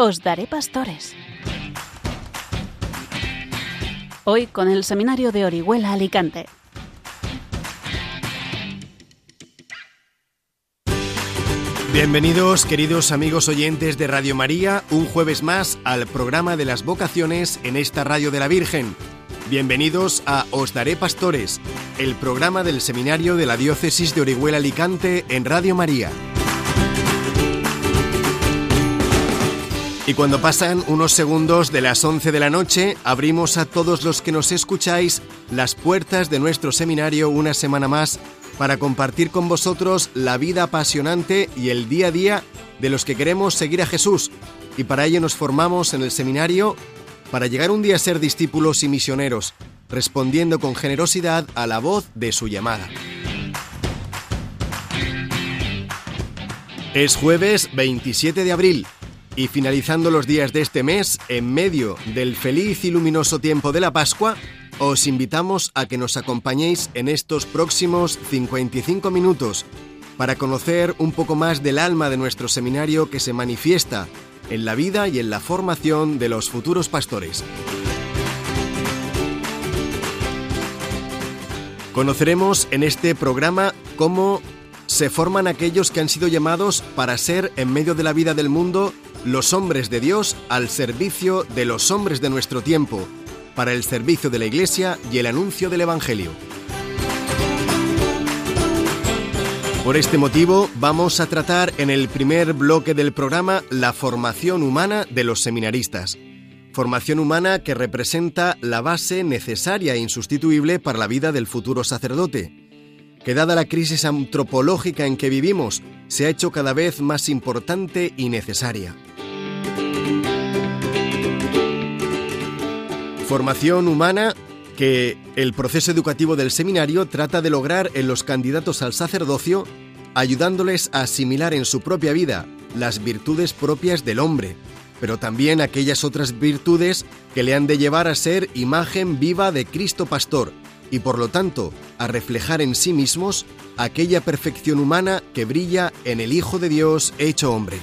Os daré pastores. Hoy con el seminario de Orihuela Alicante. Bienvenidos, queridos amigos oyentes de Radio María, un jueves más al programa de las vocaciones en esta Radio de la Virgen. Bienvenidos a Os Daré Pastores, el programa del seminario de la Diócesis de Orihuela Alicante en Radio María. Y cuando pasan unos segundos de las 11 de la noche, abrimos a todos los que nos escucháis las puertas de nuestro seminario una semana más para compartir con vosotros la vida apasionante y el día a día de los que queremos seguir a Jesús. Y para ello nos formamos en el seminario para llegar un día a ser discípulos y misioneros, respondiendo con generosidad a la voz de su llamada. Es jueves 27 de abril y finalizando los días de este mes, en medio del feliz y luminoso tiempo de la Pascua, os invitamos a que nos acompañéis en estos próximos 55 minutos para conocer un poco más del alma de nuestro seminario que se manifiesta en la vida y en la formación de los futuros pastores. Conoceremos en este programa cómo se forman aquellos que han sido llamados para ser en medio de la vida del mundo los hombres de Dios al servicio de los hombres de nuestro tiempo, para el servicio de la Iglesia y el anuncio del Evangelio. Por este motivo vamos a tratar en el primer bloque del programa la formación humana de los seminaristas. Formación humana que representa la base necesaria e insustituible para la vida del futuro sacerdote, que dada la crisis antropológica en que vivimos, se ha hecho cada vez más importante y necesaria. Formación humana que el proceso educativo del seminario trata de lograr en los candidatos al sacerdocio, ayudándoles a asimilar en su propia vida las virtudes propias del hombre, pero también aquellas otras virtudes que le han de llevar a ser imagen viva de Cristo Pastor y por lo tanto a reflejar en sí mismos aquella perfección humana que brilla en el Hijo de Dios hecho hombre.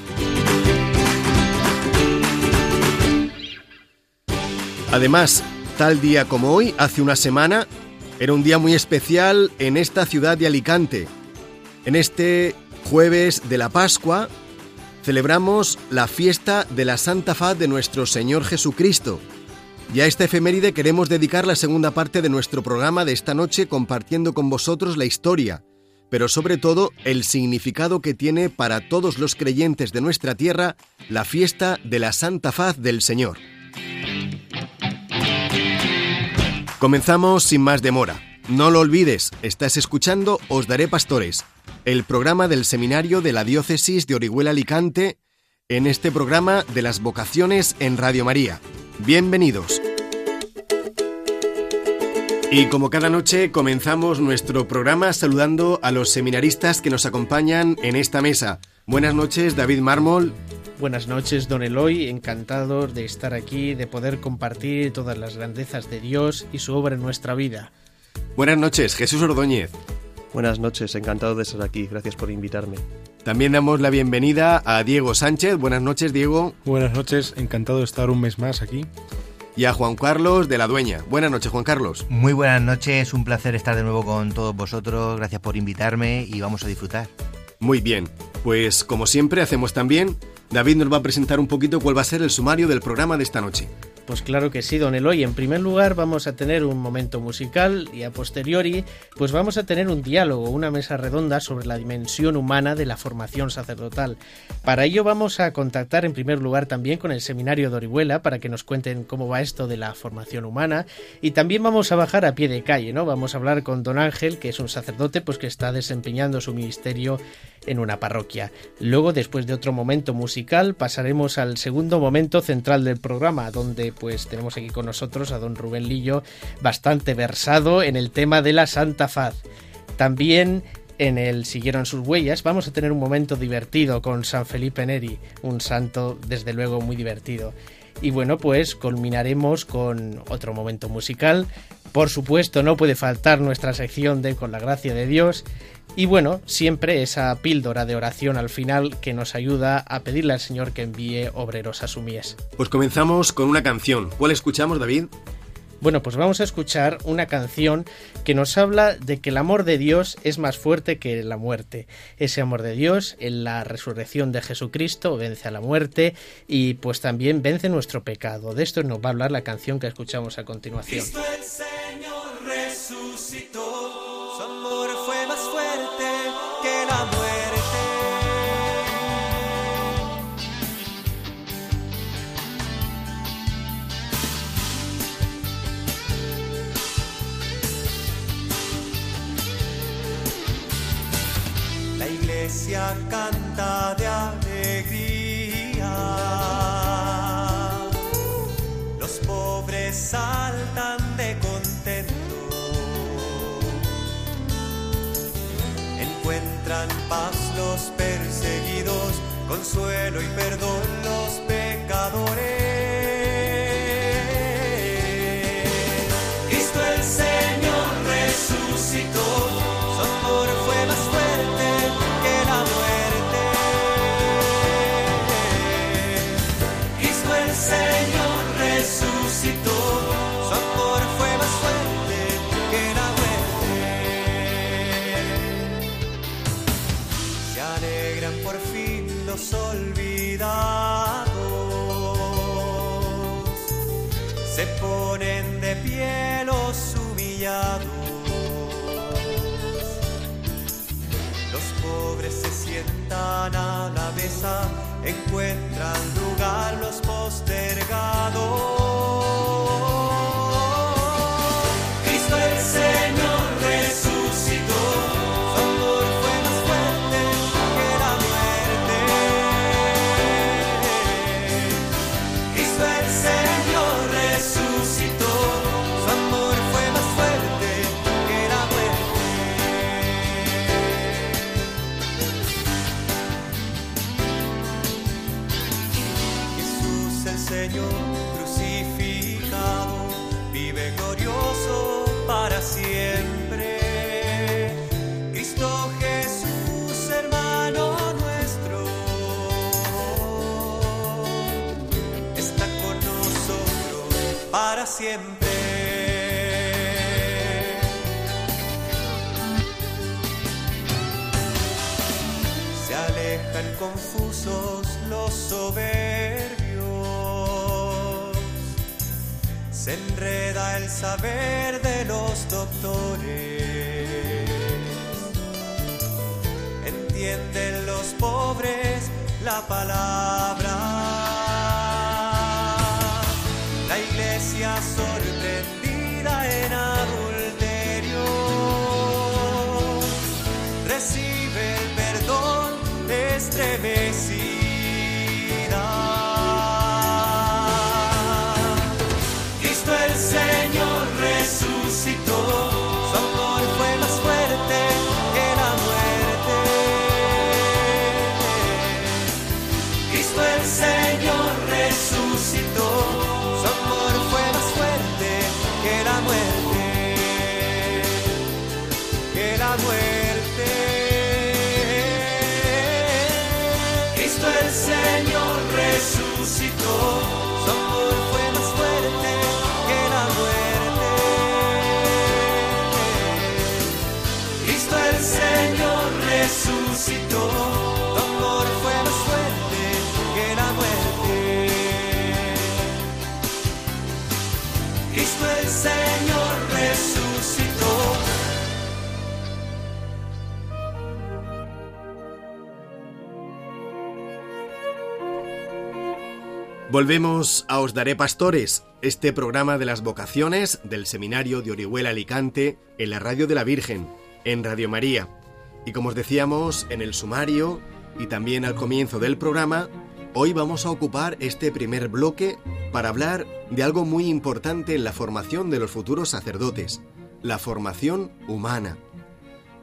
Además, Tal día como hoy, hace una semana, era un día muy especial en esta ciudad de Alicante. En este jueves de la Pascua celebramos la fiesta de la Santa Faz de nuestro Señor Jesucristo. Y a esta efeméride queremos dedicar la segunda parte de nuestro programa de esta noche compartiendo con vosotros la historia, pero sobre todo el significado que tiene para todos los creyentes de nuestra tierra la fiesta de la Santa Faz del Señor. Comenzamos sin más demora. No lo olvides, estás escuchando Os Daré Pastores, el programa del seminario de la diócesis de Orihuela Alicante, en este programa de las vocaciones en Radio María. Bienvenidos. Y como cada noche comenzamos nuestro programa saludando a los seminaristas que nos acompañan en esta mesa. Buenas noches, David Mármol. Buenas noches, don Eloy, encantado de estar aquí, de poder compartir todas las grandezas de Dios y su obra en nuestra vida. Buenas noches, Jesús Ordóñez. Buenas noches, encantado de estar aquí, gracias por invitarme. También damos la bienvenida a Diego Sánchez. Buenas noches, Diego. Buenas noches, encantado de estar un mes más aquí. Y a Juan Carlos de la Dueña. Buenas noches, Juan Carlos. Muy buenas noches, un placer estar de nuevo con todos vosotros. Gracias por invitarme y vamos a disfrutar. Muy bien, pues como siempre hacemos también David nos va a presentar un poquito cuál va a ser el sumario del programa de esta noche. Pues claro que sí, don Eloy. En primer lugar vamos a tener un momento musical y a posteriori pues vamos a tener un diálogo, una mesa redonda sobre la dimensión humana de la formación sacerdotal. Para ello vamos a contactar en primer lugar también con el seminario de Orihuela para que nos cuenten cómo va esto de la formación humana y también vamos a bajar a pie de calle, ¿no? Vamos a hablar con don Ángel, que es un sacerdote pues que está desempeñando su ministerio en una parroquia. Luego, después de otro momento musical, pasaremos al segundo momento central del programa, donde pues tenemos aquí con nosotros a don Rubén Lillo, bastante versado en el tema de la Santa Faz. También en el Siguieron sus huellas vamos a tener un momento divertido con San Felipe Neri, un santo desde luego muy divertido. Y bueno, pues culminaremos con otro momento musical Por supuesto, no puede faltar nuestra sección de Con la gracia de Dios. Y bueno, siempre esa píldora de oración al final que nos ayuda a pedirle al Señor que envíe obreros a su mies. Pues comenzamos con una canción. ¿Cuál escuchamos, David? Bueno, pues vamos a escuchar una canción que nos habla de que el amor de Dios es más fuerte que la muerte. Ese amor de Dios en la resurrección de Jesucristo vence a la muerte y pues también vence nuestro pecado. De esto nos va a hablar la canción que escuchamos a continuación. Cristo el iglesia canta de alegría. Los pobres saltan de contento. Encuentran paz los perseguidos, consuelo y perdón los pecadores. Pie los humillados. Los pobres se sientan a la mesa, encuentran lugar los postergados. Confusos los soberbios, se enreda el saber de los doctores, entienden los pobres la palabra. Volvemos a Os Daré Pastores, este programa de las vocaciones del Seminario de Orihuela Alicante en la Radio de la Virgen, en Radio María. Y como os decíamos en el sumario y también al comienzo del programa, hoy vamos a ocupar este primer bloque para hablar de algo muy importante en la formación de los futuros sacerdotes, la formación humana.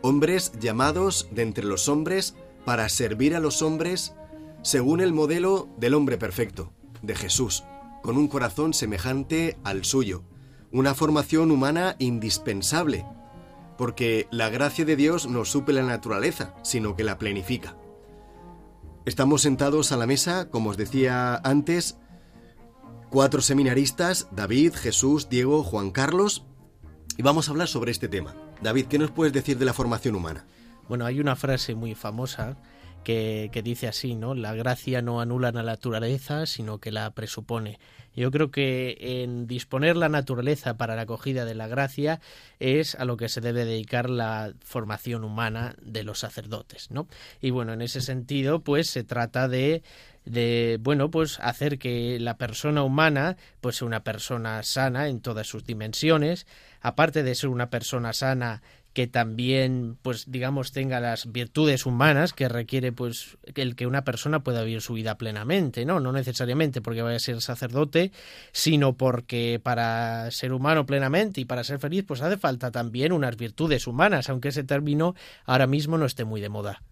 Hombres llamados de entre los hombres para servir a los hombres según el modelo del hombre perfecto, de Jesús, con un corazón semejante al suyo, una formación humana indispensable, porque la gracia de Dios no suple la naturaleza, sino que la plenifica. Estamos sentados a la mesa, como os decía antes, cuatro seminaristas, David, Jesús, Diego, Juan Carlos, y vamos a hablar sobre este tema. David, ¿qué nos puedes decir de la formación humana? Bueno, hay una frase muy famosa que, dice así, ¿no? La gracia no anula la naturaleza, sino que la presupone. Yo creo que en disponer la naturaleza para la acogida de la gracia es a lo que se debe dedicar la formación humana de los sacerdotes, ¿no? Y bueno, en ese sentido, pues se trata de de bueno pues hacer que la persona humana pues sea una persona sana en todas sus dimensiones aparte de ser una persona sana que también pues digamos tenga las virtudes humanas que requiere pues el que una persona pueda vivir su vida plenamente no no necesariamente porque vaya a ser sacerdote sino porque para ser humano plenamente y para ser feliz pues hace falta también unas virtudes humanas aunque ese término ahora mismo no esté muy de moda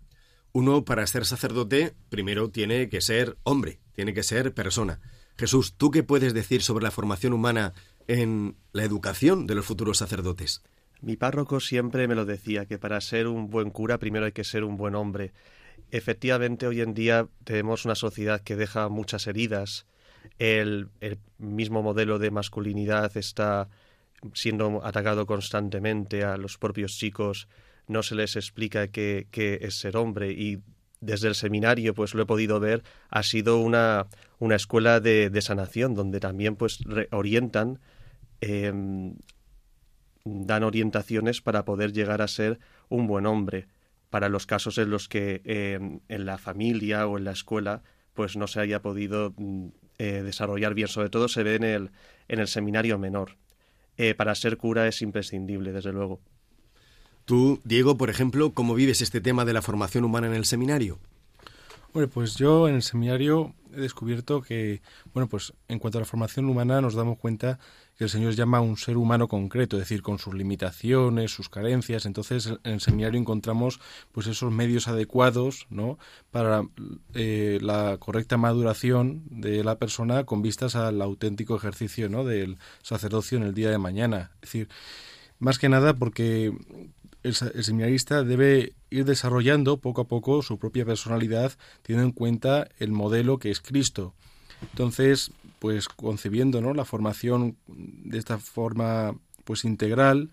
uno para ser sacerdote primero tiene que ser hombre, tiene que ser persona. Jesús, ¿tú qué puedes decir sobre la formación humana en la educación de los futuros sacerdotes? Mi párroco siempre me lo decía, que para ser un buen cura primero hay que ser un buen hombre. Efectivamente, hoy en día tenemos una sociedad que deja muchas heridas. El, el mismo modelo de masculinidad está siendo atacado constantemente a los propios chicos no se les explica qué, qué, es ser hombre y desde el seminario pues lo he podido ver ha sido una, una escuela de, de, sanación donde también pues orientan eh, dan orientaciones para poder llegar a ser un buen hombre. Para los casos en los que eh, en la familia o en la escuela pues no se haya podido eh, desarrollar bien. Sobre todo se ve en el en el seminario menor. Eh, para ser cura es imprescindible desde luego. Tú, Diego, por ejemplo, ¿cómo vives este tema de la formación humana en el seminario? Bueno, pues yo en el seminario he descubierto que, bueno, pues en cuanto a la formación humana nos damos cuenta que el Señor llama a un ser humano concreto, es decir, con sus limitaciones, sus carencias. Entonces, en el seminario encontramos pues esos medios adecuados, ¿no? Para eh, la correcta maduración de la persona con vistas al auténtico ejercicio, ¿no? Del sacerdocio en el día de mañana. Es decir, más que nada porque el, seminarista debe ir desarrollando poco a poco su propia personalidad, teniendo en cuenta el modelo que es Cristo. Entonces, pues concebiendo ¿no? la formación de esta forma pues integral,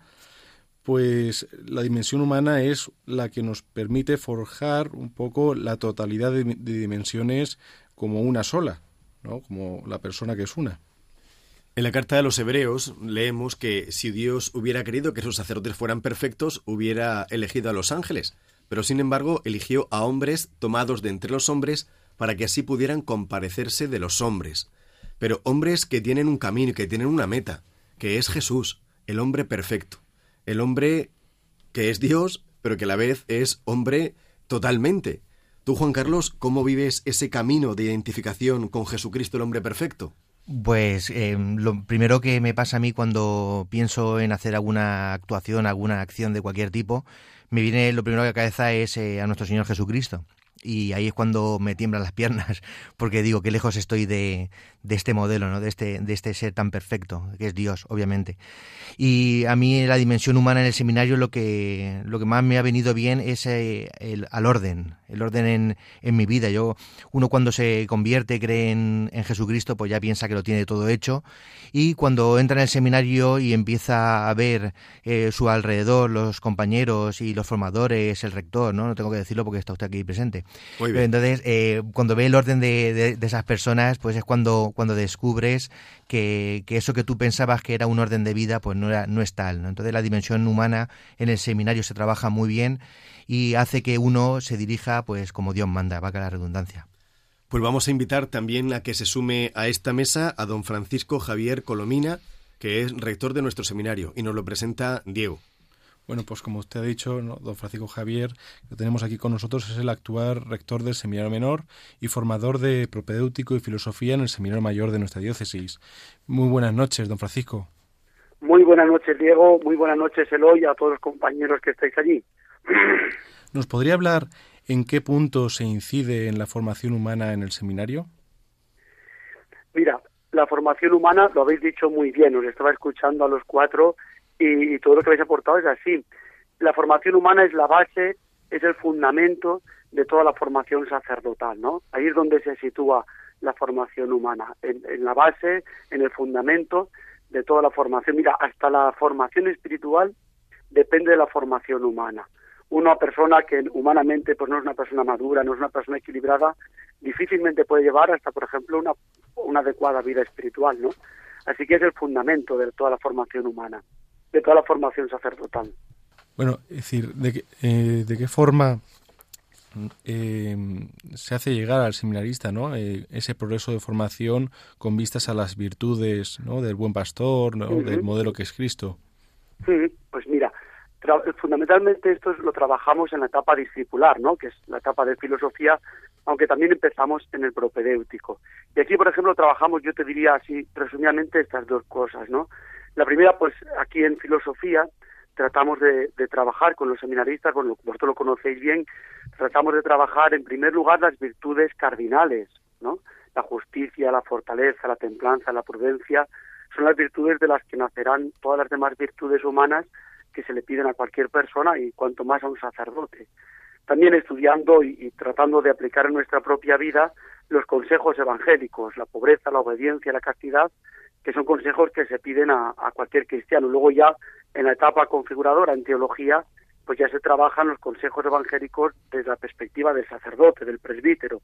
pues la dimensión humana es la que nos permite forjar un poco la totalidad de, de dimensiones como una sola, ¿no? como la persona que es una. En la carta de los Hebreos leemos que si Dios hubiera querido que sus sacerdotes fueran perfectos, hubiera elegido a los ángeles, pero sin embargo eligió a hombres tomados de entre los hombres para que así pudieran comparecerse de los hombres. Pero hombres que tienen un camino, que tienen una meta, que es Jesús, el hombre perfecto, el hombre que es Dios, pero que a la vez es hombre totalmente. Tú, Juan Carlos, ¿cómo vives ese camino de identificación con Jesucristo, el hombre perfecto? Pues eh, lo primero que me pasa a mí cuando pienso en hacer alguna actuación, alguna acción de cualquier tipo, me viene lo primero que a la cabeza es eh, a nuestro Señor Jesucristo. Y ahí es cuando me tiemblan las piernas, porque digo que lejos estoy de, este modelo, ¿no? de, este, de este ser tan perfecto, que es Dios, obviamente. Y a mí la dimensión humana en el seminario lo que, lo que más me ha venido bien es eh, el, al orden, el orden en, en, mi vida. Yo, uno cuando se convierte, cree en, en, Jesucristo, pues ya piensa que lo tiene todo hecho. Y cuando entra en el seminario y empieza a ver eh, su alrededor, los compañeros y los formadores, el rector, ¿no? No tengo que decirlo porque está usted aquí presente. Muy bien. Entonces, eh, cuando ve el orden de, de, de, esas personas, pues es cuando, cuando descubres que, eso que tú pensabas que era un orden de vida, pues no, era, no es tal. ¿no? Entonces, la dimensión humana en el seminario se trabaja muy bien y hace que uno se dirija, pues como Dios manda, va a la redundancia. Pues vamos a invitar también a que se sume a esta mesa a don Francisco Javier Colomina, que es rector de nuestro seminario, y nos lo presenta Diego. Bueno, pues como usted ha dicho, ¿no? don Francisco Javier, que tenemos aquí con nosotros, es el actual rector del Seminario Menor y formador de propedéutico y filosofía en el Seminario Mayor de nuestra diócesis. Muy buenas noches, don Francisco. Muy buenas noches, Diego. Muy buenas noches, Eloy, a todos los compañeros que estáis allí. ¿Nos podría hablar en qué punto se incide en la formación humana en el seminario? Mira, la formación humana, lo habéis dicho muy bien, os estaba escuchando a los cuatro y, todo lo que habéis aportado es así. La formación humana es la base, es el fundamento de toda la formación sacerdotal, ¿no? Ahí es donde se sitúa la formación humana, en, en la base, en el fundamento de toda la formación. Mira, hasta la formación espiritual depende de la formación humana. Una persona que humanamente pues no es una persona madura, no es una persona equilibrada, difícilmente puede llevar hasta, por ejemplo, una, una adecuada vida espiritual, ¿no? Así que es el fundamento de toda la formación humana, de toda la formación sacerdotal. Bueno, es decir, ¿de qué, eh, de qué forma eh, se hace llegar al seminarista ¿no? Eh, ese progreso de formación con vistas a las virtudes ¿no? del buen pastor, ¿no? Del modelo que es Cristo? Sí, Pues mira, fundamentalmente esto es- lo trabajamos en la etapa discipular, ¿no? Que es la etapa de filosofía, aunque también empezamos en el propedéutico. Y aquí, por ejemplo, trabajamos, yo te diría así, resumidamente, estas dos cosas, ¿no? La primera, pues aquí en filosofía tratamos de, trabajar con los seminaristas, bueno, vosotros lo conocéis bien, tratamos de trabajar en primer lugar las virtudes cardinales, ¿no? La justicia, la fortaleza, la templanza, la prudencia, son las virtudes de las que nacerán todas las demás virtudes humanas que se le piden a cualquier persona y cuanto más a un sacerdote. También estudiando y, y tratando de aplicar en nuestra propia vida los consejos evangélicos, la pobreza, la obediencia, la castidad, que son consejos que se piden a, cualquier cristiano. Luego ya en la etapa configuradora en teología, pues ya se trabajan los consejos evangélicos desde la perspectiva del sacerdote, del presbítero.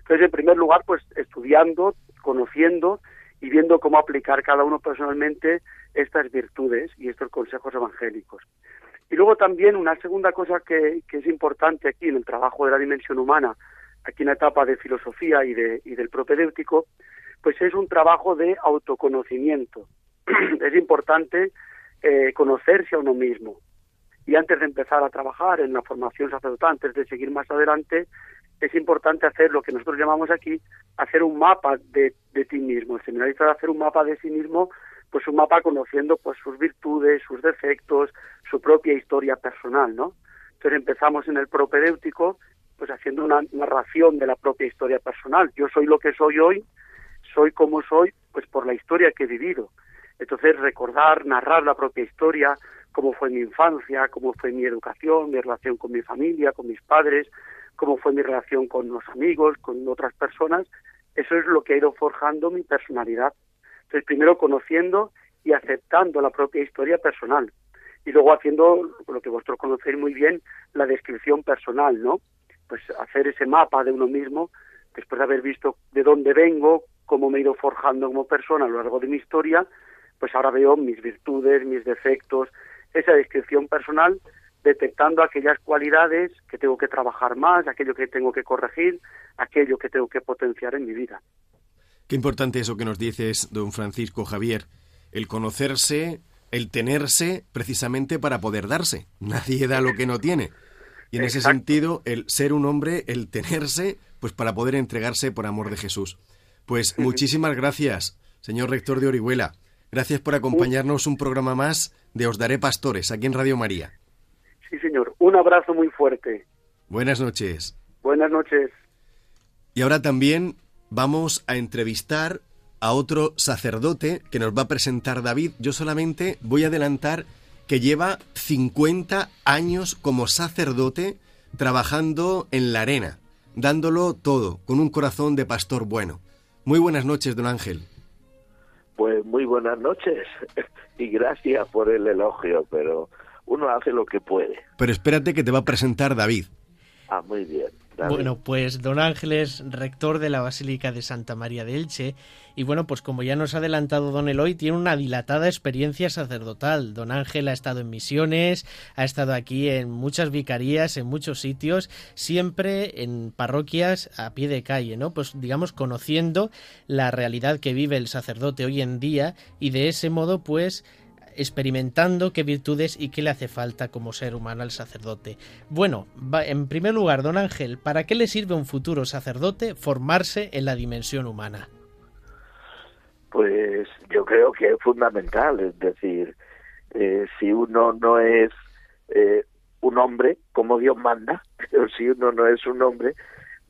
Entonces, en primer lugar, pues estudiando, conociendo y viendo cómo aplicar cada uno personalmente estas virtudes y estos consejos evangélicos. Y luego también una segunda cosa que, que es importante aquí en el trabajo de la dimensión humana, aquí en la etapa de filosofía y, de, y del propedéutico, pues es un trabajo de autoconocimiento. es importante eh, conocerse a uno mismo. Y antes de empezar a trabajar en la formación sacerdotal, antes de seguir más adelante, es importante hacer lo que nosotros llamamos aquí, hacer un mapa de, ti mismo. El seminarista hacer un mapa de sí mismo, pues un mapa conociendo pues sus virtudes, sus defectos, su propia historia personal, ¿no? Entonces empezamos en el propedéutico, pues haciendo una narración de la propia historia personal. Yo soy lo que soy hoy, soy como soy, pues por la historia que he vivido. Entonces recordar, narrar la propia historia, cómo fue mi infancia, cómo fue mi educación, mi relación con mi familia, con mis padres, cómo fue mi relación con los amigos, con otras personas, eso es lo que ha ido forjando mi personalidad. Entonces, primero conociendo y aceptando la propia historia personal. Y luego haciendo lo que vosotros conocéis muy bien, la descripción personal, ¿no? Pues hacer ese mapa de uno mismo, después de haber visto de dónde vengo, cómo me he ido forjando como persona a lo largo de mi historia, pues ahora veo mis virtudes, mis defectos, esa descripción personal detectando aquellas cualidades que tengo que trabajar más, aquello que tengo que corregir, aquello que tengo que potenciar en mi vida. Qué importante eso que nos dices, don Francisco Javier, el conocerse, el tenerse, precisamente para poder darse. Nadie da lo que no tiene. Y en ese Exacto. sentido, el ser un hombre, el tenerse, pues para poder entregarse por amor de Jesús. Pues muchísimas gracias, señor rector de Orihuela. Gracias por acompañarnos un programa más de Os Daré Pastores, aquí en Radio María. Sí, señor. Un abrazo muy fuerte. Buenas noches. Buenas noches. Y ahora también vamos a entrevistar a otro sacerdote que nos va a presentar David. Yo solamente voy a adelantar que lleva 50 años como sacerdote trabajando en la arena, dándolo todo, con un corazón de pastor bueno. Muy buenas noches, don Ángel. Pues muy buenas noches y gracias por el elogio, pero uno hace lo que puede. Pero espérate que te va a presentar David. Ah, muy bien. Bueno, pues don Ángel es rector de la Basílica de Santa María de Elche y bueno, pues como ya nos ha adelantado don Eloy, tiene una dilatada experiencia sacerdotal. Don Ángel ha estado en misiones, ha estado aquí en muchas vicarías, en muchos sitios, siempre en parroquias a pie de calle, ¿no? Pues digamos conociendo la realidad que vive el sacerdote hoy en día y de ese modo pues experimentando qué virtudes y qué le hace falta como ser humano al sacerdote. Bueno, en primer lugar, don Ángel, ¿para qué le sirve a un futuro sacerdote formarse en la dimensión humana? Pues yo creo que es fundamental, es decir, eh, si uno no es eh, un hombre como Dios manda, si uno no es un hombre,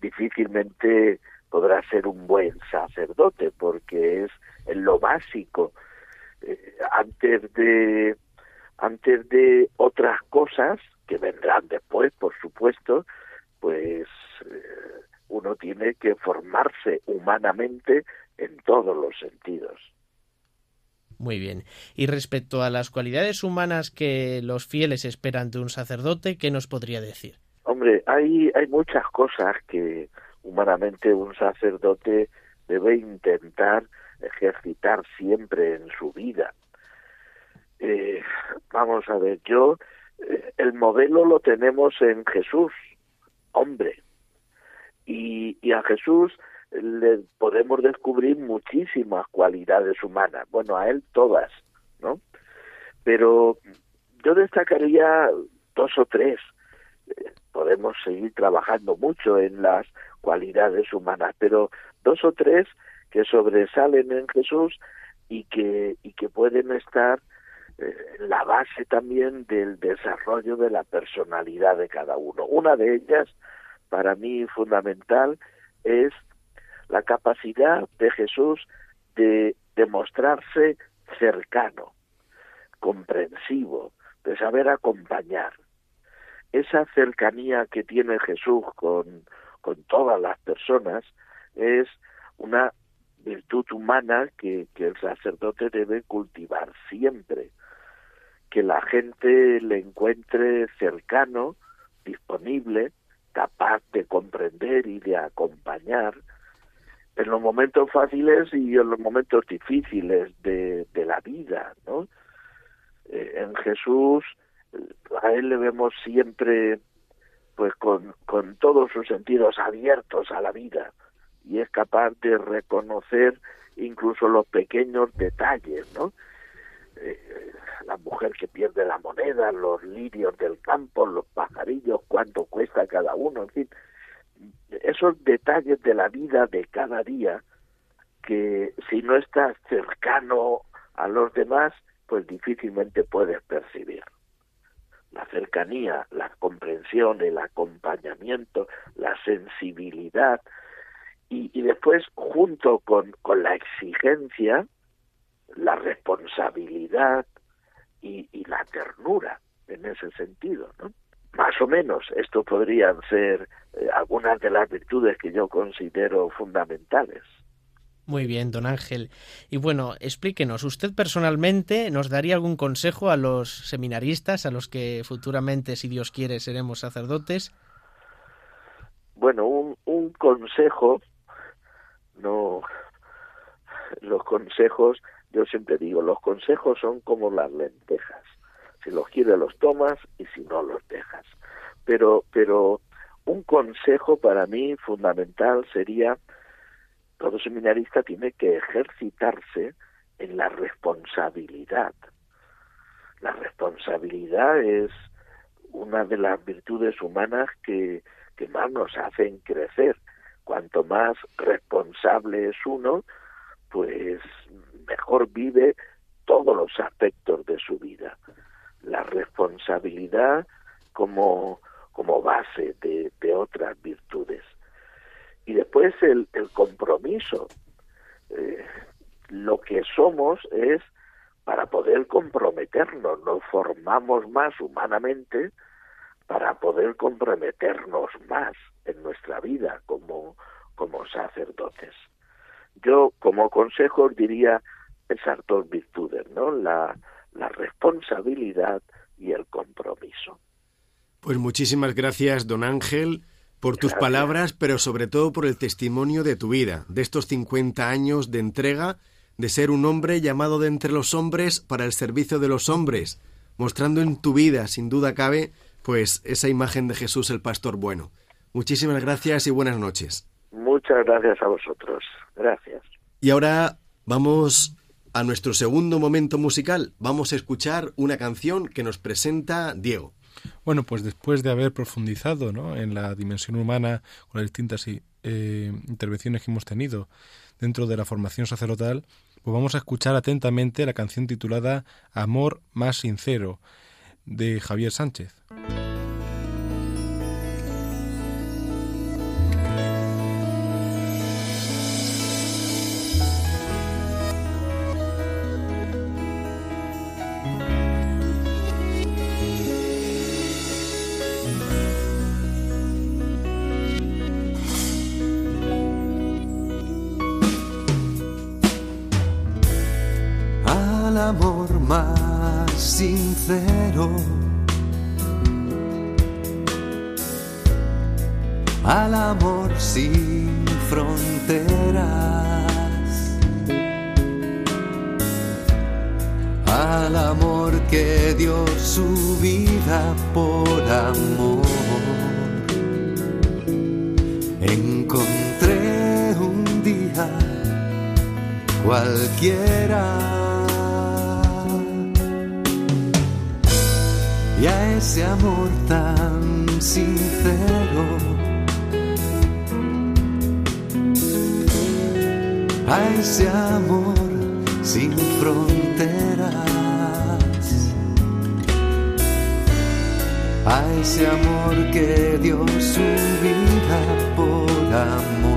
difícilmente podrá ser un buen sacerdote, porque es lo básico. Eh, antes de antes de otras cosas que vendrán después, por supuesto, pues eh, uno tiene que formarse humanamente en todos los sentidos. Muy bien. Y respecto a las cualidades humanas que los fieles esperan de un sacerdote, ¿qué nos podría decir? Hombre, hay, hay muchas cosas que humanamente un sacerdote debe intentar ejercitar siempre en su vida. Eh, vamos a ver, yo, eh, el modelo lo tenemos en Jesús, hombre, y, a Jesús le podemos descubrir muchísimas cualidades humanas, bueno, a él todas, ¿no? Pero yo destacaría dos o tres. Eh, Podemos seguir trabajando mucho en las cualidades humanas, pero dos o tres que sobresalen en Jesús y que y que pueden estar eh, en la base también del desarrollo de la personalidad de cada uno. Una de ellas, para mí fundamental, es la capacidad de Jesús de demostrarse cercano, comprensivo, de saber acompañar. Esa cercanía que tiene Jesús con, con todas las personas es una virtud humana que, que el sacerdote debe cultivar siempre. Que la gente le encuentre cercano, disponible, capaz de comprender y de acompañar en los momentos fáciles y en los momentos difíciles de, de la vida, ¿no? Eh, en Jesús a él le vemos siempre pues con, con todos sus sentidos abiertos a la vida y es capaz de reconocer incluso los pequeños detalles, ¿no? Eh, la mujer que pierde la moneda, los lirios del campo, los pajarillos, cuánto cuesta cada uno, en fin, esos detalles de la vida de cada día que si no estás cercano a los demás, pues difícilmente puedes percibir. La cercanía, la comprensión, el acompañamiento, la sensibilidad y, y después junto con, con la exigencia, la responsabilidad y, y la ternura en ese sentido, ¿no? Más o menos, esto podrían ser eh, algunas de las virtudes que yo considero fundamentales. Muy bien, don Ángel. Y bueno, explíquenos, ¿usted personalmente nos daría algún consejo a los seminaristas, a los que futuramente, si Dios quiere, seremos sacerdotes? Bueno, un, un consejo, no, los consejos, yo siempre digo, los consejos son como las lentejas. Si los quieres los tomas y si no los dejas. Pero, pero un consejo para mí fundamental sería todo seminarista tiene que ejercitarse en la responsabilidad. La responsabilidad es una de las virtudes humanas que, que más nos hacen crecer. Cuanto más responsable es uno, pues mejor vive todos los aspectos de su vida. La responsabilidad como, como base de, de otras virtudes y después el, el compromiso. Eh, lo que somos es para poder comprometernos, nos formamos más humanamente para poder comprometernos más en nuestra vida como, como sacerdotes. Yo como consejo diría esas dos virtudes, ¿no? La, la responsabilidad y el compromiso. Pues muchísimas gracias, don Ángel por tus palabras, pero sobre todo por el testimonio de tu vida, de estos 50 años de entrega, de ser un hombre llamado de entre los hombres para el servicio de los hombres, mostrando en tu vida, sin duda cabe, pues esa imagen de Jesús el pastor bueno. Muchísimas gracias y buenas noches. Muchas gracias a vosotros. Gracias. Y ahora vamos a nuestro segundo momento musical. Vamos a escuchar una canción que nos presenta Diego. Bueno, pues después de haber profundizado ¿no? en la dimensión humana con las distintas eh, intervenciones que hemos tenido dentro de la formación sacerdotal, pues vamos a escuchar atentamente la canción titulada Amor más sincero de Javier Sánchez. A ese amor que dio su vida por amor.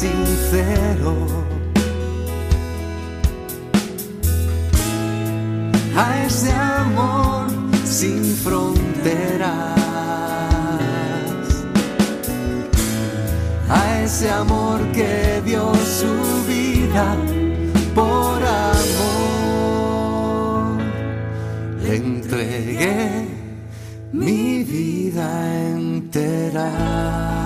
Sincero. A ese amor sin fronteras, a ese amor que dio su vida por amor, le entregué mi vida entera.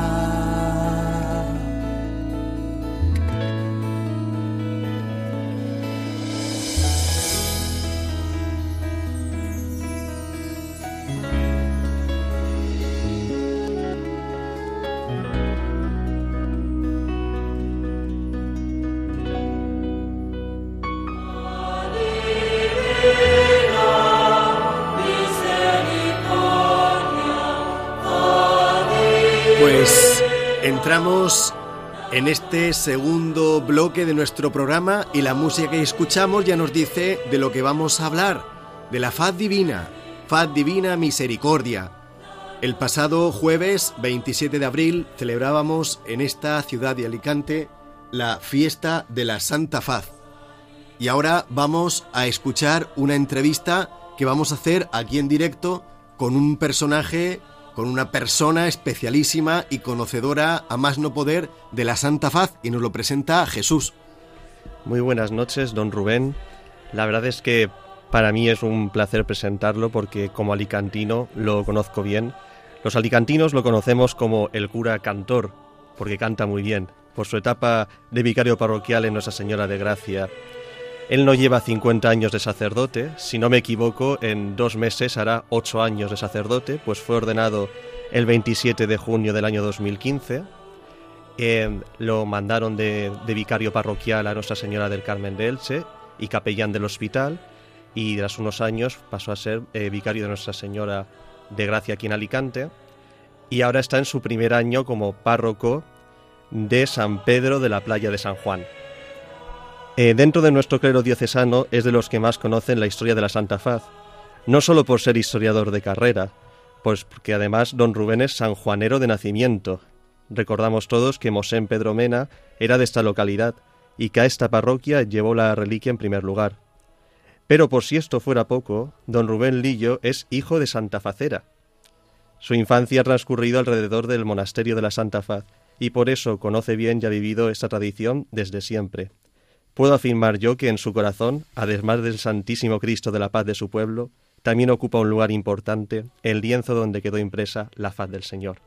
Entramos en este segundo bloque de nuestro programa y la música que escuchamos ya nos dice de lo que vamos a hablar, de la faz divina, faz divina misericordia. El pasado jueves 27 de abril celebrábamos en esta ciudad de Alicante la fiesta de la Santa Faz. Y ahora vamos a escuchar una entrevista que vamos a hacer aquí en directo con un personaje, con una persona especialísima y conocedora a más no poder de la Santa Faz y nos lo presenta Jesús. Muy buenas noches, don Rubén. La verdad es que para mí es un placer presentarlo porque como alicantino lo conozco bien. Los alicantinos lo conocemos como el cura cantor, porque canta muy bien, por su etapa de vicario parroquial en Nuestra Señora de Gracia. Él no lleva 50 años de sacerdote, si no me equivoco, en dos meses hará 8 años de sacerdote, pues fue ordenado el 27 de junio del año 2015. Eh, lo mandaron de, vicario parroquial a Nuestra Señora del Carmen de Elche y capellán del hospital, y tras unos años pasó a ser eh, vicario de Nuestra Señora de Gracia aquí en Alicante, y ahora está en su primer año como párroco de San Pedro de la Playa de San Juan. Eh, dentro de nuestro clero diocesano es de los que más conocen la historia de la Santa Faz, no solo por ser historiador de carrera, pues porque además don Rubén es sanjuanero de nacimiento. Recordamos todos que Mosén Pedro Mena era de esta localidad y que a esta parroquia llevó la reliquia en primer lugar. Pero por si esto fuera poco, don Rubén Lillo es hijo de Santa Facera. Su infancia ha transcurrido alrededor del monasterio de la Santa Faz y por eso conoce bien y ha vivido esta tradición desde siempre. Puedo afirmar yo que en su corazón, además del Santísimo Cristo de la paz de su pueblo, también ocupa un lugar importante el lienzo donde quedó impresa la faz del Señor.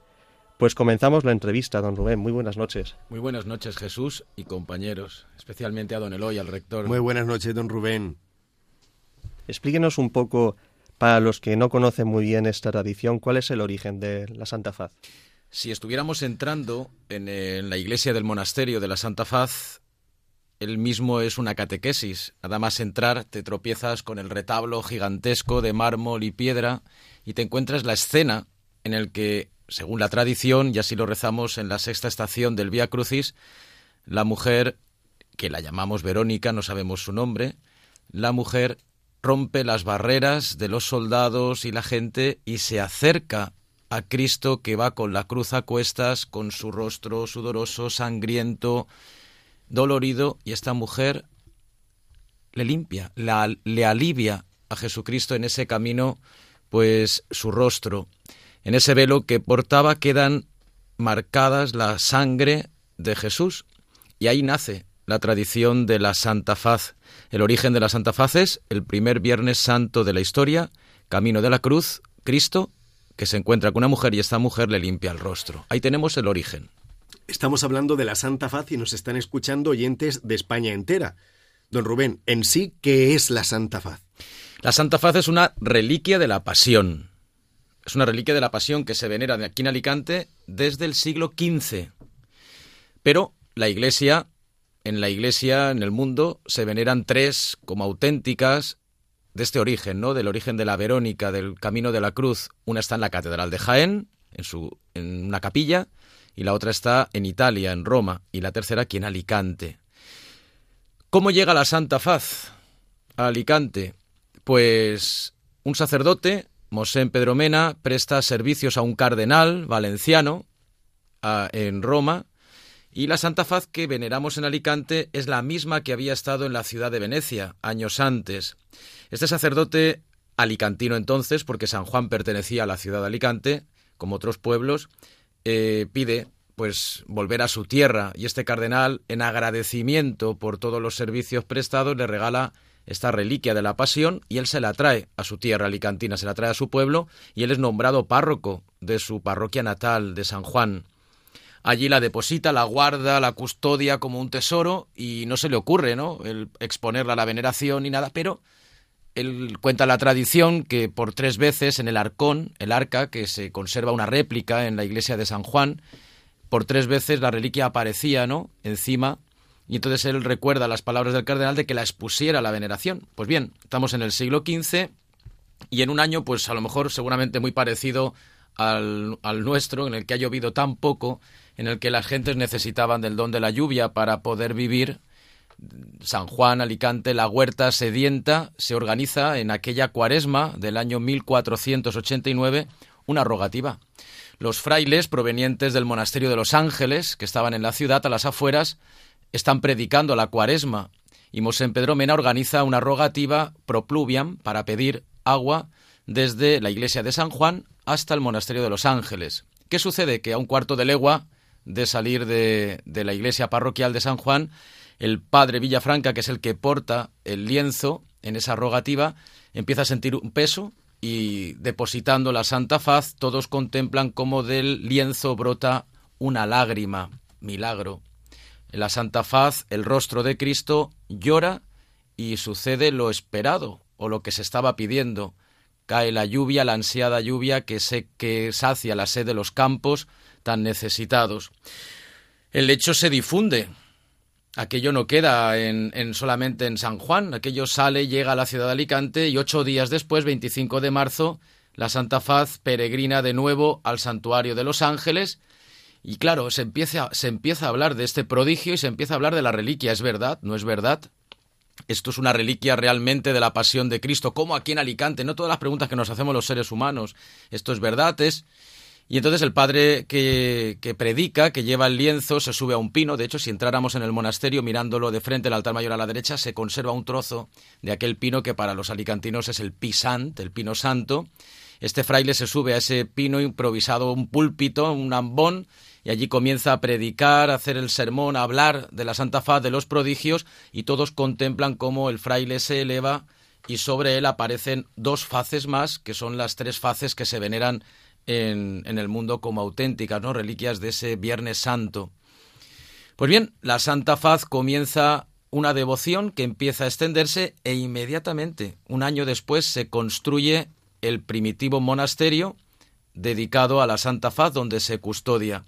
Pues comenzamos la entrevista, don Rubén. Muy buenas noches. Muy buenas noches, Jesús y compañeros, especialmente a don Eloy, al rector. Muy buenas noches, don Rubén. Explíquenos un poco, para los que no conocen muy bien esta tradición, cuál es el origen de la Santa Faz. Si estuviéramos entrando en, en la iglesia del monasterio de la Santa Faz, él mismo es una catequesis. Nada más entrar te tropiezas con el retablo gigantesco de mármol y piedra y te encuentras la escena en el que, según la tradición, y así lo rezamos en la sexta estación del Vía Crucis, la mujer, que la llamamos Verónica, no sabemos su nombre, la mujer rompe las barreras de los soldados y la gente y se acerca a Cristo que va con la cruz a cuestas, con su rostro sudoroso, sangriento, dolorido, y esta mujer le limpia, la, le alivia a Jesucristo en ese camino, pues su rostro. En ese velo que portaba quedan marcadas la sangre de Jesús, y ahí nace la tradición de la Santa Faz. El origen de la Santa Faz es el primer Viernes Santo de la historia, camino de la cruz, Cristo, que se encuentra con una mujer y esta mujer le limpia el rostro. Ahí tenemos el origen. Estamos hablando de la Santa Faz y nos están escuchando oyentes de España entera. Don Rubén, en sí, ¿qué es la Santa Faz? La Santa Faz es una reliquia de la Pasión. Es una reliquia de la Pasión que se venera aquí en Alicante desde el siglo XV. Pero la Iglesia, en la Iglesia, en el mundo, se veneran tres como auténticas de este origen, ¿no? Del origen de la Verónica, del Camino de la Cruz. Una está en la Catedral de Jaén, en, su, en una capilla, y la otra está en Italia, en Roma, y la tercera aquí en Alicante. ¿Cómo llega la Santa Faz a Alicante? Pues un sacerdote, Mosén Pedro Mena, presta servicios a un cardenal valenciano en Roma, y la Santa Faz que veneramos en Alicante es la misma que había estado en la ciudad de Venecia años antes. Este sacerdote alicantino entonces, porque San Juan pertenecía a la ciudad de Alicante, como otros pueblos, eh, pide pues volver a su tierra y este cardenal en agradecimiento por todos los servicios prestados le regala esta reliquia de la pasión y él se la trae a su tierra alicantina, se la trae a su pueblo y él es nombrado párroco de su parroquia natal de San Juan. Allí la deposita, la guarda, la custodia como un tesoro y no se le ocurre, ¿no? El exponerla a la veneración ni nada, pero él cuenta la tradición que por tres veces en el arcón, el arca, que se conserva una réplica en la iglesia de San Juan, por tres veces la reliquia aparecía, ¿no? Encima, y entonces él recuerda las palabras del cardenal de que la expusiera a la veneración. Pues bien, estamos en el siglo XV y en un año, pues a lo mejor seguramente muy parecido al, al nuestro, en el que ha llovido tan poco, en el que las gentes necesitaban del don de la lluvia para poder vivir, San Juan, Alicante, la huerta sedienta, se organiza en aquella cuaresma del año 1489 una rogativa. Los frailes provenientes del monasterio de los Ángeles, que estaban en la ciudad a las afueras, están predicando la cuaresma y Mosén Pedro Mena organiza una rogativa propluviam para pedir agua desde la iglesia de San Juan hasta el monasterio de los Ángeles. ¿Qué sucede? Que a un cuarto de legua de salir de, de la iglesia parroquial de San Juan, el padre Villafranca, que es el que porta el lienzo en esa rogativa, empieza a sentir un peso y depositando la santa faz, todos contemplan cómo del lienzo brota una lágrima, milagro. En la santa faz, el rostro de Cristo llora y sucede lo esperado o lo que se estaba pidiendo. Cae la lluvia, la ansiada lluvia que, se, que sacia la sed de los campos tan necesitados. El hecho se difunde, aquello no queda en, en, solamente en San Juan, aquello sale, llega a la ciudad de Alicante y ocho días después, 25 de marzo, la Santa Faz peregrina de nuevo al santuario de los ángeles y claro, se empieza, se empieza a hablar de este prodigio y se empieza a hablar de la reliquia. ¿Es verdad? ¿No es verdad? Esto es una reliquia realmente de la pasión de Cristo, como aquí en Alicante, no todas las preguntas que nos hacemos los seres humanos. Esto es verdad, es y entonces el padre que, predica, que lleva el lienzo, se sube a un pino. De hecho, si entráramos en el monasterio mirándolo de frente, el altar mayor a la derecha, se conserva un trozo de aquel pino que para los alicantinos es el pisant, el pino santo. Este fraile se sube a ese pino improvisado, un púlpito, un ambón, y allí comienza a predicar, a hacer el sermón, a hablar de la Santa Faz, de los prodigios, y todos contemplan cómo el fraile se eleva y sobre él aparecen dos faces más, que son las tres faces que se veneran en, el mundo como auténticas, ¿no? Reliquias de ese Viernes Santo. Pues bien, la Santa Faz comienza una devoción que empieza a extenderse e inmediatamente, un año después, se construye el primitivo monasterio dedicado a la Santa Faz donde se custodia.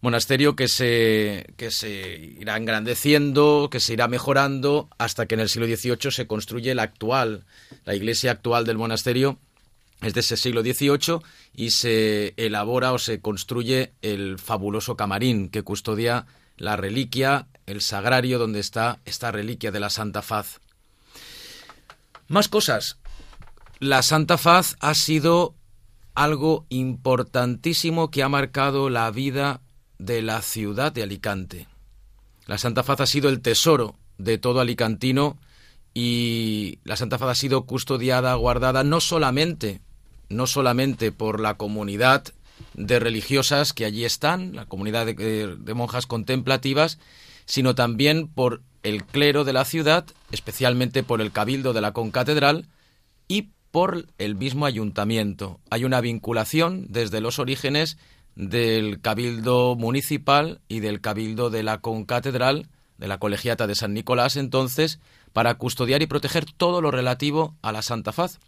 Monasterio que se, que se irá engrandeciendo, que se irá mejorando hasta que en el siglo XVIII se construye la actual, la iglesia actual del monasterio es de ese siglo XVIII y se elabora o se construye el fabuloso camarín que custodia la reliquia, el sagrario donde está esta reliquia de la Santa Faz. Más cosas. La Santa Faz ha sido algo importantísimo que ha marcado la vida de la ciudad de Alicante. La Santa Faz ha sido el tesoro de todo alicantino y la Santa Faz ha sido custodiada, guardada no solamente, no solamente por la comunidad de religiosas que allí están, la comunidad de, de monjas contemplativas, sino también por el clero de la ciudad, especialmente por el cabildo de la concatedral y por el mismo ayuntamiento. Hay una vinculación desde los orígenes del cabildo municipal y del cabildo de la concatedral, de la colegiata de San Nicolás entonces, para custodiar y proteger todo lo relativo a la Santa Faz.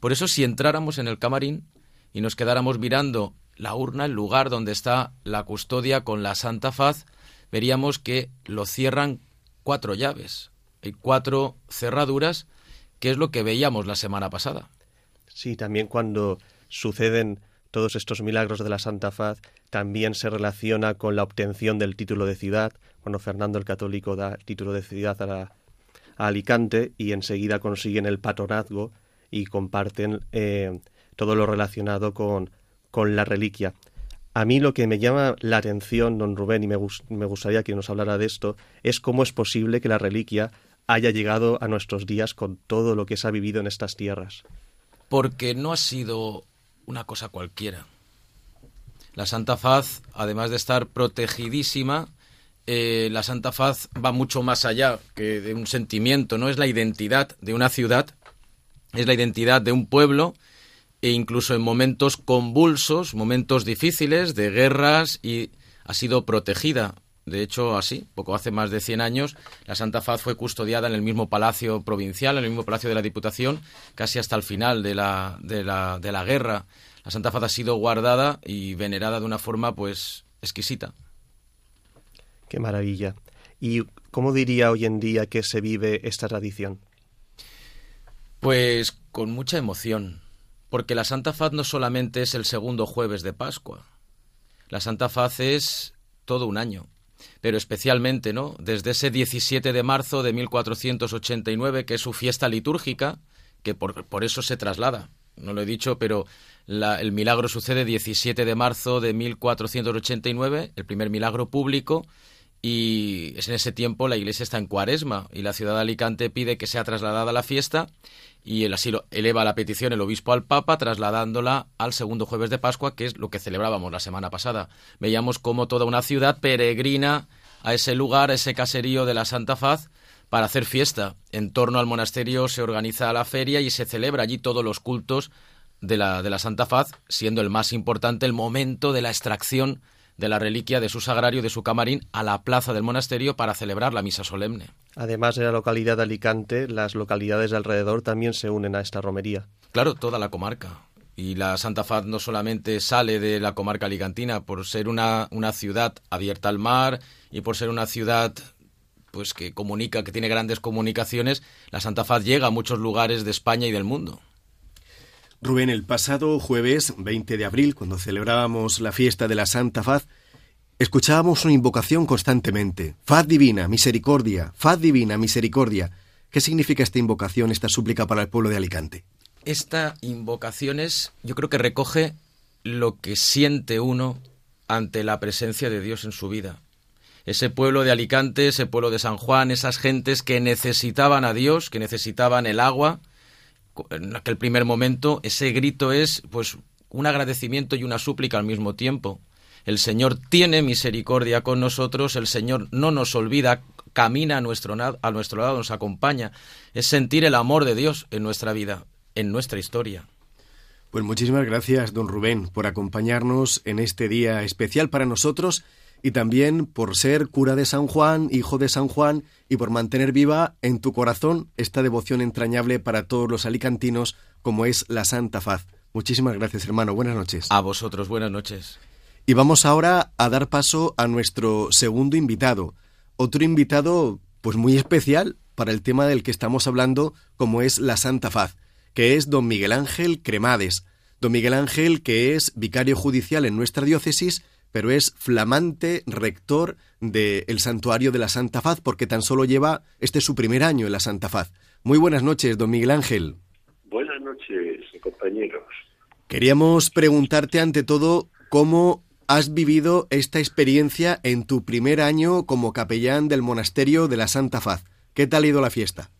Por eso si entráramos en el camarín y nos quedáramos mirando la urna, el lugar donde está la custodia con la Santa Faz, veríamos que lo cierran cuatro llaves. Hay cuatro cerraduras, que es lo que veíamos la semana pasada. Sí, también cuando suceden todos estos milagros de la Santa Faz, también se relaciona con la obtención del título de ciudad, cuando Fernando el Católico da el título de ciudad a, la, a Alicante y enseguida consiguen el patronazgo y comparten eh, todo lo relacionado con, con la reliquia. A mí lo que me llama la atención, don Rubén, y me, me, gustaría que nos hablara de esto, es cómo es posible que la reliquia haya llegado a nuestros días con todo lo que se ha vivido en estas tierras. Porque no ha sido una cosa cualquiera. La Santa Faz, además de estar protegidísima, eh, la Santa Faz va mucho más allá que de un sentimiento, no es la identidad de una ciudad, es la identidad de un pueblo e incluso en momentos convulsos, momentos difíciles de guerras y ha sido protegida. De hecho, así, poco hace más de 100 años, la Santa Faz fue custodiada en el mismo palacio provincial, en el mismo palacio de la Diputación, casi hasta el final de la, de la, de la guerra. La Santa Faz ha sido guardada y venerada de una forma, pues, exquisita. Qué maravilla. ¿Y cómo diría hoy en día que se vive esta tradición? Pues con mucha emoción, porque la Santa Faz no solamente es el segundo jueves de Pascua, la Santa Faz es todo un año, pero especialmente, ¿no? Desde ese 17 de marzo de 1489, que es su fiesta litúrgica, que por, por eso se traslada. No lo he dicho, pero la, el milagro sucede 17 de marzo de 1489, el primer milagro público, y en ese tiempo la iglesia está en cuaresma y la ciudad de Alicante pide que sea trasladada la fiesta y él así eleva la petición el obispo al papa trasladándola al segundo jueves de Pascua que es lo que celebrábamos la semana pasada. Veíamos como toda una ciudad peregrina a ese lugar a ese caserío de la Santa Faz para hacer fiesta. En torno al monasterio se organiza la feria y se celebra allí todos los cultos de la, de la Santa Faz siendo el más importante el momento de la extracción de la reliquia de su sagrario, de su camarín, a la plaza del monasterio para celebrar la misa solemne. Además de la localidad de Alicante, las localidades de alrededor también se unen a esta romería. Claro, toda la comarca. Y la Santa Faz no solamente sale de la comarca alicantina por ser una, una ciudad abierta al mar y por ser una ciudad pues que comunica, que tiene grandes comunicaciones, la Santa Faz llega a muchos lugares de España y del mundo. Rubén, el pasado jueves 20 de abril, cuando celebrábamos la fiesta de la Santa Faz, escuchábamos una invocación constantemente. Faz divina, misericordia, faz divina, misericordia. ¿Qué significa esta invocación, esta súplica para el pueblo de Alicante? Esta invocación es, yo creo que recoge lo que siente uno ante la presencia de Dios en su vida. Ese pueblo de Alicante, ese pueblo de San Juan, esas gentes que necesitaban a Dios, que necesitaban el agua, en aquel primer momento, ese grito es pues un agradecimiento y una súplica al mismo tiempo. El Señor tiene misericordia con nosotros, el Señor no nos olvida, camina a nuestro, a nuestro lado, nos acompaña. Es sentir el amor de Dios en nuestra vida, en nuestra historia. Pues muchísimas gracias, don Rubén, por acompañarnos en este día especial para nosotros y también por ser cura de San Juan, hijo de San Juan, y por mantener viva en tu corazón esta devoción entrañable para todos los alicantinos como es la Santa Faz. Muchísimas gracias, hermano. Buenas noches. A vosotros, buenas noches. Y vamos ahora a dar paso a nuestro segundo invitado. Otro invitado, pues muy especial para el tema del que estamos hablando, como es la Santa Faz, que es don Miguel Ángel Cremades. Don Miguel Ángel, que es vicario judicial en nuestra diócesis, pero es flamante rector del santuario de la Santa Faz, porque tan solo lleva este su primer año en la Santa Faz. Muy buenas noches, don Miguel Ángel. Buenas noches, compañeros. Queríamos preguntarte ante todo cómo has vivido esta experiencia en tu primer año como capellán del monasterio de la Santa Faz. ¿Qué tal ha ido la fiesta?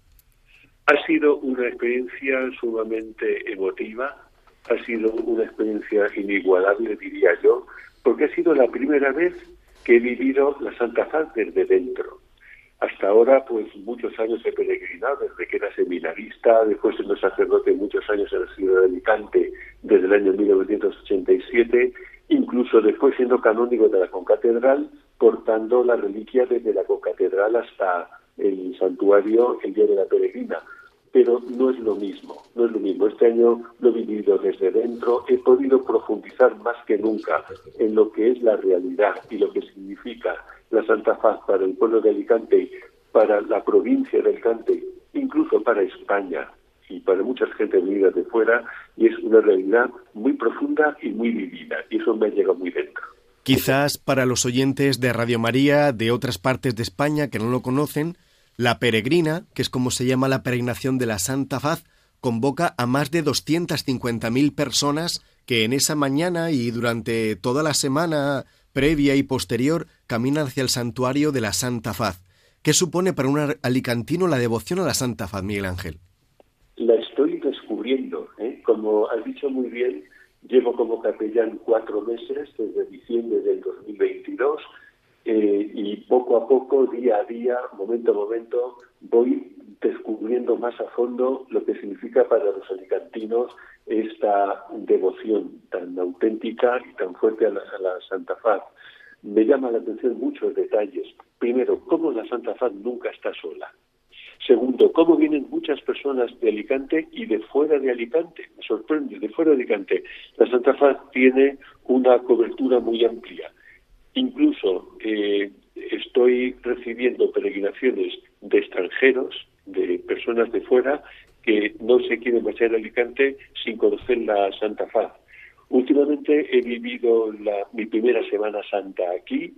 Ha sido una experiencia sumamente emotiva, ha sido una experiencia inigualable, diría yo, porque ha sido la primera vez que he vivido la Santa Faz desde dentro. Hasta ahora, pues muchos años he peregrinado, desde que era seminarista, después siendo sacerdote muchos años en la ciudad de Alicante, desde el año 1987, incluso después siendo canónigo de la concatedral, portando la reliquia desde la concatedral hasta el santuario el día de la peregrina. Pero no es lo mismo, no es lo mismo. Este año lo he vivido desde dentro, he podido profundizar más que nunca en lo que es la realidad y lo que significa la Santa Faz para el pueblo de Alicante, para la provincia de Alicante, incluso para España y para mucha gente venida de fuera, y es una realidad muy profunda y muy vivida, y eso me llega muy dentro. Quizás para los oyentes de Radio María de otras partes de España que no lo conocen, la peregrina, que es como se llama la peregrinación de la Santa Faz, convoca a más de 250.000 personas que en esa mañana y durante toda la semana previa y posterior caminan hacia el santuario de la Santa Faz. ¿Qué supone para un alicantino la devoción a la Santa Faz, Miguel Ángel? La estoy descubriendo. ¿eh? Como has dicho muy bien, llevo como capellán cuatro meses, desde diciembre del 2022, eh, y poco a poco, día a día, momento a momento, voy descubriendo más a fondo lo que significa para los alicantinos esta devoción tan auténtica y tan fuerte a la, a la Santa Faz. Me llama la atención muchos detalles. Primero, cómo la Santa Faz nunca está sola. Segundo, cómo vienen muchas personas de Alicante y de fuera de Alicante. Me sorprende, de fuera de Alicante. La Santa Faz tiene una cobertura muy amplia. Incluso eh, estoy recibiendo peregrinaciones de extranjeros, de personas de fuera, que no se quieren marchar a Alicante sin conocer la Santa Faz. Últimamente he vivido la, mi primera Semana Santa aquí.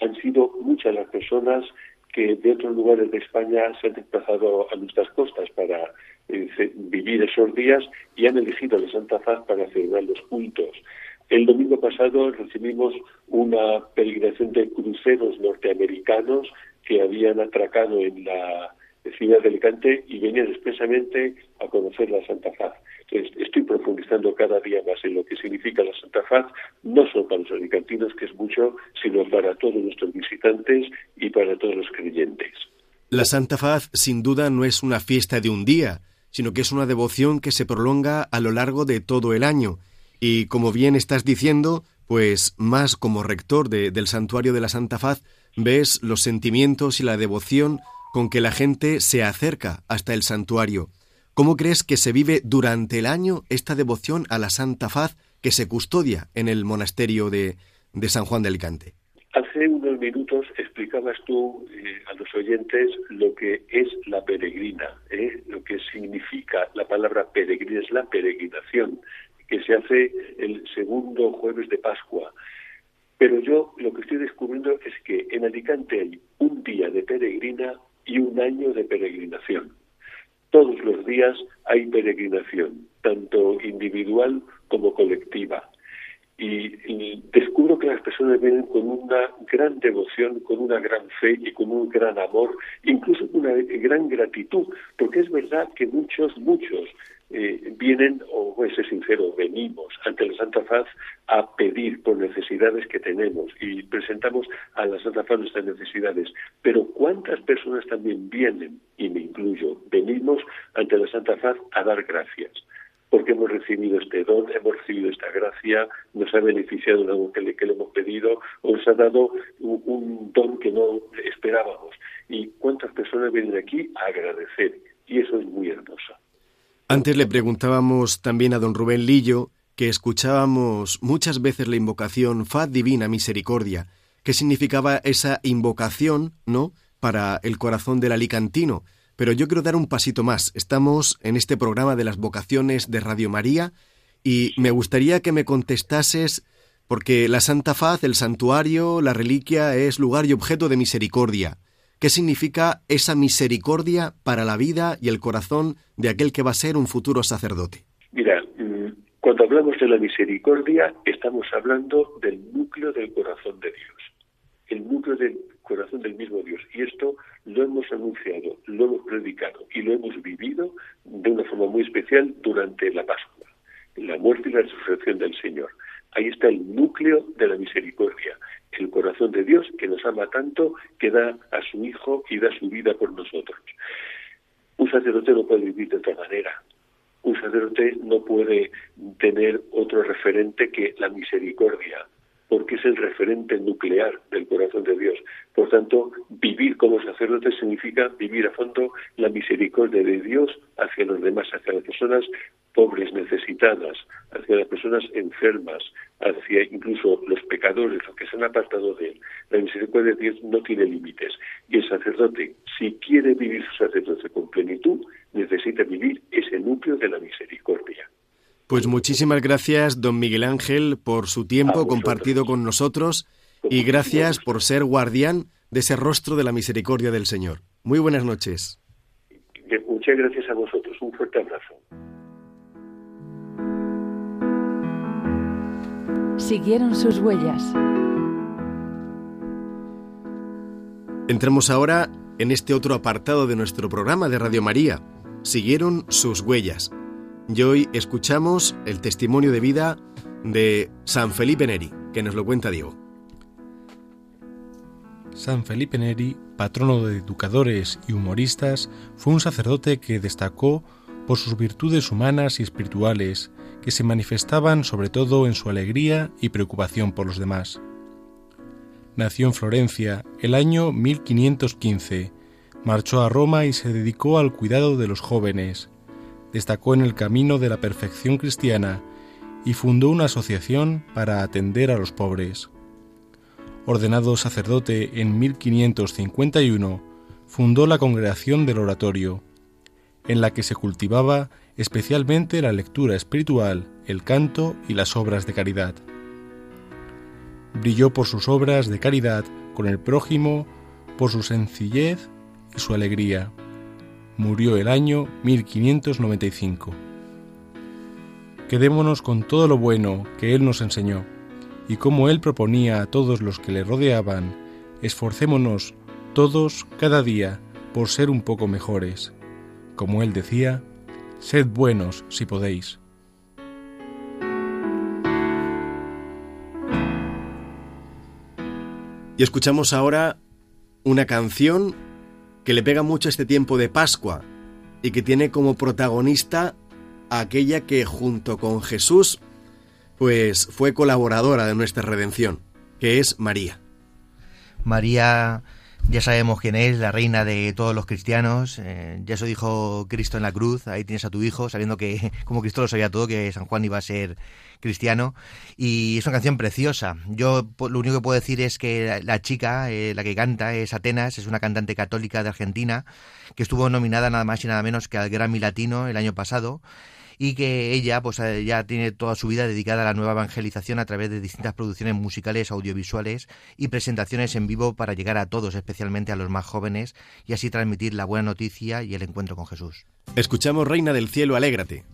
Han sido muchas las personas que de otros lugares de España se han desplazado a nuestras costas para eh, vivir esos días y han elegido la Santa Faz para celebrar los cultos. El domingo pasado recibimos una peregrinación de cruceros norteamericanos que habían atracado en la ciudad de Alicante y venían expresamente a conocer la Santa Faz. Entonces, estoy profundizando cada día más en lo que significa la Santa Faz, no solo para los alicantinos, que es mucho, sino para todos nuestros visitantes y para todos los creyentes. La Santa Faz, sin duda, no es una fiesta de un día, sino que es una devoción que se prolonga a lo largo de todo el año. Y como bien estás diciendo, pues más como rector de, del santuario de la Santa Faz, ves los sentimientos y la devoción con que la gente se acerca hasta el santuario. ¿Cómo crees que se vive durante el año esta devoción a la Santa Faz que se custodia en el monasterio de, de San Juan de Alicante? Hace unos minutos explicabas tú eh, a los oyentes lo que es la peregrina, ¿eh? lo que significa la palabra peregrina, es la peregrinación que se hace el segundo jueves de Pascua. Pero yo lo que estoy descubriendo es que en Alicante hay un día de peregrina y un año de peregrinación. Todos los días hay peregrinación, tanto individual como colectiva. Y, descubro que las personas vienen con una gran devoción, con una gran fe y con un gran amor, incluso con una gran gratitud, porque es verdad que muchos, muchos eh, vienen, o voy a ser sincero, venimos ante la Santa Faz a pedir por necesidades que tenemos y presentamos a la Santa Faz nuestras necesidades. Pero ¿cuántas personas también vienen, y me incluyo, venimos ante la Santa Faz a dar gracias? porque hemos recibido este don, hemos recibido esta gracia, nos ha beneficiado en algo que le, que le hemos pedido, o nos ha dado un, un, don que no esperábamos. ¿Y cuántas personas vienen aquí a agradecer? Y eso es muy hermoso. Antes le preguntábamos también a don Rubén Lillo que escuchábamos muchas veces la invocación Faz Divina Misericordia. ¿Qué significaba esa invocación, no? Para el corazón del alicantino. Pero yo quiero dar un pasito más. Estamos en este programa de las vocaciones de Radio María y me gustaría que me contestases porque la Santa Faz, el santuario, la reliquia es lugar y objeto de misericordia. ¿Qué significa esa misericordia para la vida y el corazón de aquel que va a ser un futuro sacerdote? Mira, mm, cuando hablamos de la misericordia, estamos hablando del núcleo del corazón de Dios, el núcleo del corazón del mismo Dios. Y esto lo hemos anunciado, lo hemos predicado y lo hemos vivido de una forma muy especial durante la Pascua, la muerte y la resurrección del Señor. Ahí está el núcleo de la misericordia, el corazón de Dios que nos ama tanto que da a su Hijo y da su vida por nosotros. Un sacerdote no puede vivir de otra manera. Un sacerdote no puede tener otro referente que la misericordia, porque es el referente nuclear del corazón de Dios. Por tanto, vivir como sacerdote significa vivir a fondo la misericordia de Dios hacia los demás, hacia las personas pobres, necesitadas, hacia las personas enfermas, hacia incluso los pecadores, los que se han apartado de él. La misericordia de Dios no tiene límites. Y el sacerdote, si quiere vivir su sacerdote con plenitud, necesita vivir ese núcleo de la misericordia. Pues muchísimas gracias, don Miguel Ángel, por su tiempo compartido con nosotros y gracias por ser guardián de ese rostro de la misericordia del Señor. Muy buenas noches. Muchas gracias a vosotros. Un fuerte abrazo. Siguieron sus huellas. Entramos ahora en este otro apartado de nuestro programa de Radio María. Siguieron sus huellas. Y hoy escuchamos el testimonio de vida de San Felipe Neri, que nos lo cuenta Diego. San Felipe Neri, patrono de educadores y humoristas, fue un sacerdote que destacó por sus virtudes humanas y espirituales, que se manifestaban sobre todo en su alegría y preocupación por los demás. Nació en Florencia el año 1515, marchó a Roma y se dedicó al cuidado de los jóvenes, destacó en el camino de la perfección cristiana y fundó una asociación para atender a los pobres. Ordenado sacerdote en 1551, fundó la Congregación del Oratorio, en la que se cultivaba especialmente la lectura espiritual, el canto y las obras de caridad. Brilló por sus obras de caridad con el prójimo, por su sencillez y su alegría. Murió el año 1595. Quedémonos con todo lo bueno que Él nos enseñó, y como Él proponía a todos los que le rodeaban, esforcémonos todos cada día por ser un poco mejores. Como Él decía, sed buenos si podéis. Y escuchamos ahora una canción que le pega mucho este tiempo de Pascua y que tiene como protagonista a aquella que junto con Jesús pues fue colaboradora de nuestra redención, que es María. María ya sabemos quién es, la reina de todos los cristianos. Eh, ya eso dijo Cristo en la cruz. Ahí tienes a tu hijo, sabiendo que, como Cristo lo sabía todo, que San Juan iba a ser cristiano. Y es una canción preciosa. Yo lo único que puedo decir es que la, la chica, eh, la que canta, es Atenas, es una cantante católica de Argentina, que estuvo nominada nada más y nada menos que al Grammy Latino el año pasado y que ella pues eh, ya tiene toda su vida dedicada a la nueva evangelización a través de distintas producciones musicales, audiovisuales y presentaciones en vivo para llegar a todos, especialmente a los más jóvenes, y así transmitir la buena noticia y el encuentro con Jesús. Escuchamos Reina del Cielo, alégrate.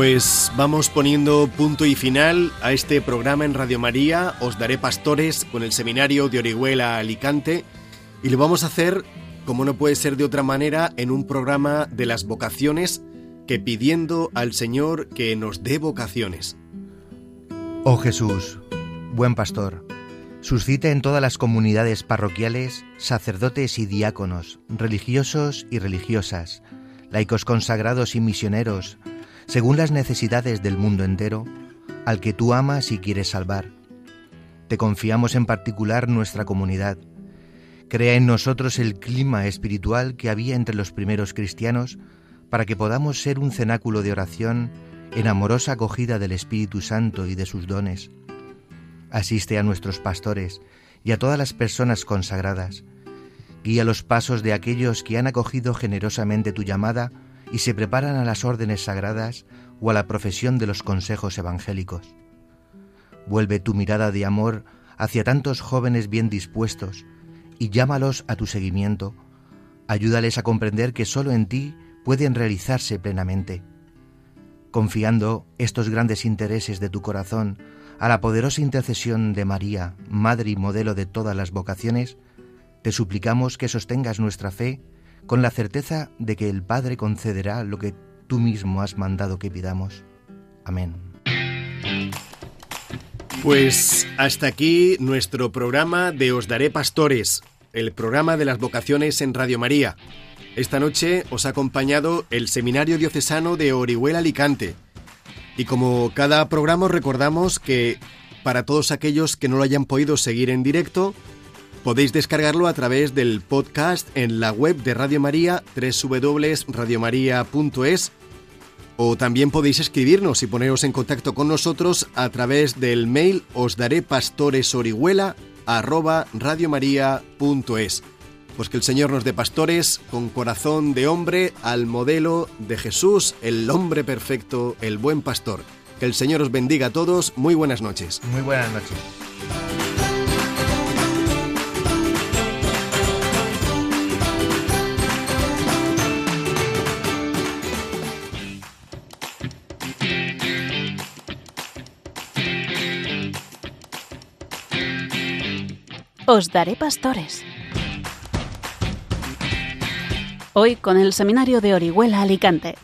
Pues vamos poniendo punto y final a este programa en Radio María, Os Daré Pastores, con el seminario de Orihuela Alicante, y lo vamos a hacer, como no puede ser de otra manera, en un programa de las vocaciones, que pidiendo al Señor que nos dé vocaciones. Oh Jesús, buen pastor, suscita en todas las comunidades parroquiales sacerdotes y diáconos, religiosos y religiosas, laicos consagrados y misioneros, según las necesidades del mundo entero, al que tú amas y quieres salvar. Te confiamos en particular nuestra comunidad. Crea en nosotros el clima espiritual que había entre los primeros cristianos para que podamos ser un cenáculo de oración en amorosa acogida del Espíritu Santo y de sus dones. Asiste a nuestros pastores y a todas las personas consagradas. Guía los pasos de aquellos que han acogido generosamente tu llamada y se preparan a las órdenes sagradas o a la profesión de los consejos evangélicos. Vuelve tu mirada de amor hacia tantos jóvenes bien dispuestos y llámalos a tu seguimiento. Ayúdales a comprender que solo en ti pueden realizarse plenamente. Confiando estos grandes intereses de tu corazón a la poderosa intercesión de María, Madre y modelo de todas las vocaciones, te suplicamos que sostengas nuestra fe con la certeza de que el Padre concederá lo que tú mismo has mandado que pidamos. Amén. Pues hasta aquí nuestro programa de Os Daré Pastores, el programa de las vocaciones en Radio María. Esta noche os ha acompañado el Seminario Diocesano de Orihuela Alicante. Y como cada programa os recordamos que para todos aquellos que no lo hayan podido seguir en directo, podéis descargarlo a través del podcast en la web de Radio María, www.radiomaria.es, o también podéis escribirnos y poneros en contacto con nosotros a través del mail os daré Pues que el Señor nos dé pastores con corazón de hombre al modelo de Jesús, el hombre perfecto, el buen pastor. Que el Señor os bendiga a todos. Muy buenas noches. Muy buenas noches. Os daré pastores. Hoy con el seminario de Orihuela Alicante.